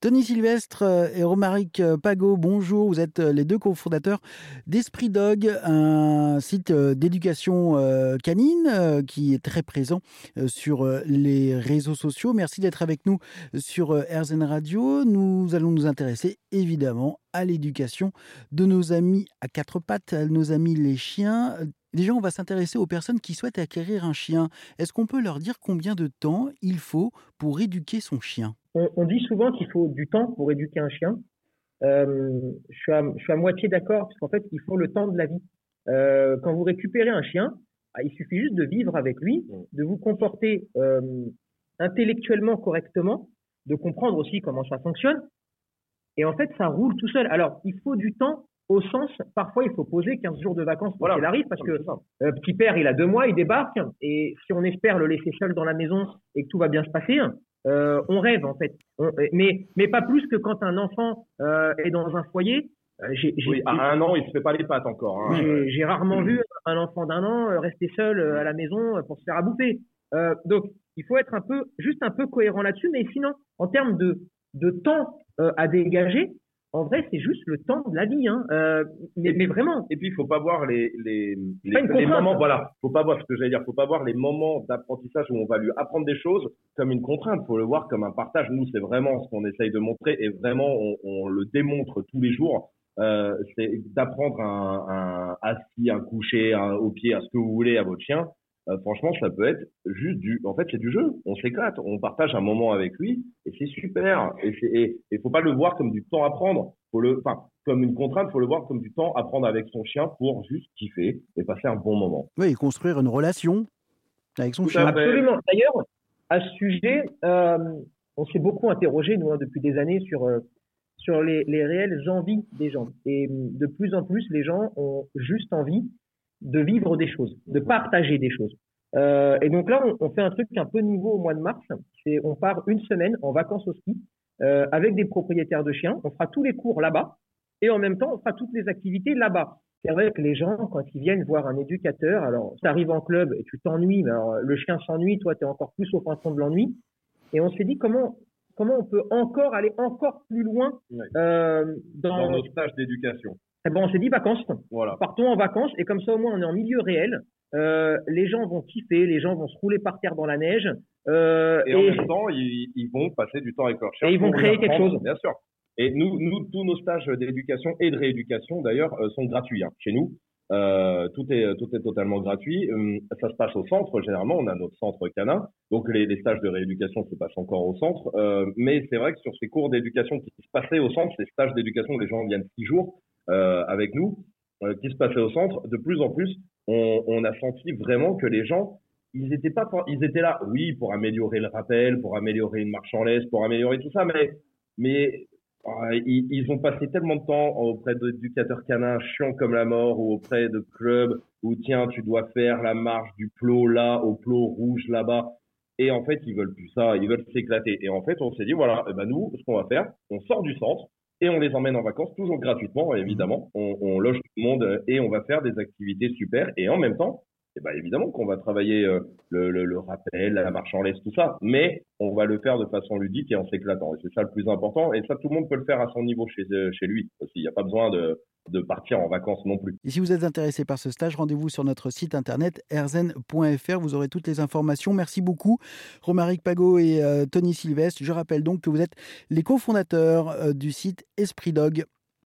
Tony Sylvestre euh, et Romaric euh, Pago, bonjour. Vous êtes euh, les deux cofondateurs d'Esprit Dog, un site d'éducation canine qui est très présent sur les réseaux sociaux. Merci d'être avec nous sur RZN Radio. Nous allons nous intéresser évidemment à l'éducation de nos amis à quatre pattes, nos amis les chiens. Déjà, on va s'intéresser aux personnes qui souhaitent acquérir un chien. Est-ce qu'on peut leur dire combien de temps il faut pour éduquer son chien? On, dit souvent qu'il faut du temps pour éduquer un chien. Euh, je, suis à, moitié d'accord, parce qu'en fait, il faut le temps de la vie. Euh, quand vous récupérez un chien, ah, il suffit juste de vivre avec lui, de vous comporter euh, intellectuellement correctement, de comprendre aussi comment ça fonctionne. Et en fait, ça roule tout seul. Alors, il faut du temps au sens, parfois, il faut poser 15 jours de vacances pour qu'il arrive, parce que petit père, il a deux mois, il débarque, et si on espère le laisser seul dans la maison et que tout va bien se passer, euh, on rêve en fait, mais mais pas plus que quand un enfant euh, est dans un foyer. Euh, oui, à un an, il se fait pas les pattes encore. Hein. J'ai rarement vu un enfant d'un an rester seul à la maison pour se faire à bouffer. donc, il faut être un peu, juste un peu cohérent là-dessus. Mais sinon, en termes de de temps à dégager, en vrai, c'est juste le temps de la vie, hein. Euh, mais, vraiment. Et puis, il faut pas voir les les, les, moments. Voilà, faut pas voir ce que j'allais dire. Faut pas voir les moments d'apprentissage où on va lui apprendre des choses comme une contrainte. Faut le voir comme un partage. Nous, c'est vraiment ce qu'on essaye de montrer et vraiment on, on le démontre tous les jours. Euh, c'est d'apprendre un, un assis, un coucher, un, au pied, à ce que vous voulez à votre chien. Euh, franchement, ça peut être juste du. En fait, c'est du jeu. On s'éclate, on partage un moment avec lui et c'est super. Et il faut pas le voir comme du temps à prendre. Faut le, enfin, comme une contrainte, faut le voir comme du temps à prendre avec son chien pour juste kiffer et passer un bon moment. Oui, et construire une relation avec son chien. Absolument. D'ailleurs, à ce sujet, euh, on s'est beaucoup interrogé nous hein, depuis des années sur euh, sur les, les réelles envies des gens. Et de plus en plus, les gens ont juste envie de vivre des choses, de partager des choses. Euh, et donc là, on, on, fait un truc un peu nouveau au mois de mars. C'est on part une semaine en vacances au ski euh, avec des propriétaires de chiens. On fera tous les cours là-bas et en même temps, on fera toutes les activités là-bas. C'est vrai que les gens, quand ils viennent voir un éducateur, alors tu arrives en club et tu t'ennuies, mais alors, le chien s'ennuie, toi tu es encore plus au fond de l'ennui. Et on s'est dit comment comment on peut encore aller encore plus loin euh, dans, dans nos stages d'éducation. Eh ben, on s'est dit vacances. Voilà. Partons en vacances et comme ça au moins on est en milieu réel. Euh, les gens vont kiffer, les gens vont se rouler par terre dans la neige. Euh, et, en même temps, ils, vont passer du temps avec leur chien. Et ils vont créer quelque chose. Bien sûr. Et nous, nous, tous nos stages d'éducation et de rééducation, d'ailleurs, euh, sont gratuits hein, chez nous. Euh, tout est tout est totalement gratuit. Hum, ça se passe au centre généralement. On a notre centre canin, donc les, les stages de rééducation se passent encore au centre. Euh, mais c'est vrai que sur ces cours d'éducation qui se passaient au centre, ces stages d'éducation les gens viennent six jours, avec nous, euh, qui se passait au centre, de plus en plus, on, a senti vraiment que les gens, ils étaient pas, ils étaient là, oui, pour améliorer le rappel, pour améliorer une marche en laisse, pour améliorer tout ça, mais, mais euh, ils, ils, ont passé tellement de temps auprès d'éducateurs canins chiants comme la mort ou auprès de clubs où tiens, tu dois faire la marche du plot là au plot rouge là-bas. Et en fait, ils veulent plus ça, ils veulent s'éclater. Et en fait, on s'est dit, voilà, eh ben nous, ce qu'on va faire, on sort du centre, et on les emmène en vacances, toujours gratuitement, évidemment. On, on, loge tout le monde et on va faire des activités super. Et en même temps, eh ben évidemment qu'on va travailler euh, le, le, le, rappel, la marche en laisse, tout ça, mais on va le faire de façon ludique et en s'éclatant. Et c'est ça le plus important. Et ça, tout le monde peut le faire à son niveau chez, euh, chez lui aussi. Il n'y a pas besoin de, de partir en vacances non plus. Et si vous êtes intéressé par ce stage, rendez-vous sur notre site internet erzen.fr. Vous aurez toutes les informations. Merci beaucoup, Romaric Pago et euh, Tony Sylvestre. Je rappelle donc que vous êtes les cofondateurs euh, du site Esprit Dog.